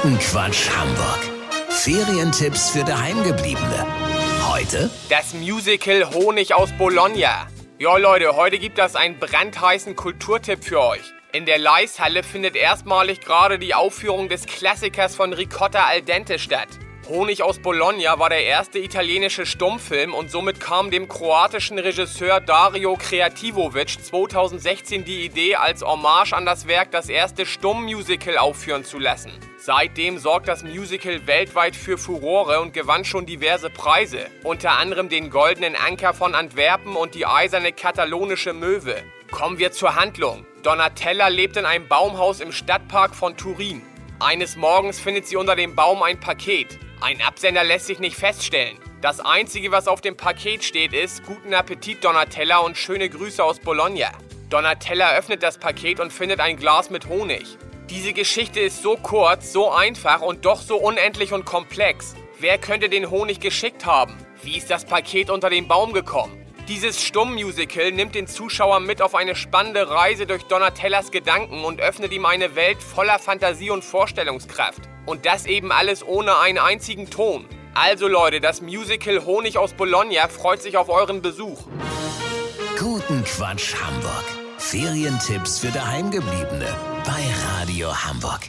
Guten Quatsch Hamburg. Ferientipps für Daheimgebliebene. Heute Das Musical Honig aus Bologna. Ja, Leute, heute gibt es einen brandheißen Kulturtipp für euch. In der Leishalle findet erstmalig gerade die Aufführung des Klassikers von Ricotta al dente statt. Honig aus Bologna war der erste italienische Stummfilm und somit kam dem kroatischen Regisseur Dario Creativovic 2016 die Idee, als Hommage an das Werk das erste Stummmusical aufführen zu lassen. Seitdem sorgt das Musical weltweit für Furore und gewann schon diverse Preise, unter anderem den Goldenen Anker von Antwerpen und die eiserne katalonische Möwe. Kommen wir zur Handlung. Donatella lebt in einem Baumhaus im Stadtpark von Turin. Eines Morgens findet sie unter dem Baum ein Paket. Ein Absender lässt sich nicht feststellen. Das Einzige, was auf dem Paket steht, ist Guten Appetit Donatella und schöne Grüße aus Bologna. Donatella öffnet das Paket und findet ein Glas mit Honig. Diese Geschichte ist so kurz, so einfach und doch so unendlich und komplex. Wer könnte den Honig geschickt haben? Wie ist das Paket unter den Baum gekommen? Dieses Stummmusical nimmt den Zuschauer mit auf eine spannende Reise durch Donatellas Gedanken und öffnet ihm eine Welt voller Fantasie und Vorstellungskraft. Und das eben alles ohne einen einzigen Ton. Also Leute, das Musical Honig aus Bologna freut sich auf euren Besuch. Guten Quatsch Hamburg. Ferientipps für Daheimgebliebene bei Radio Hamburg.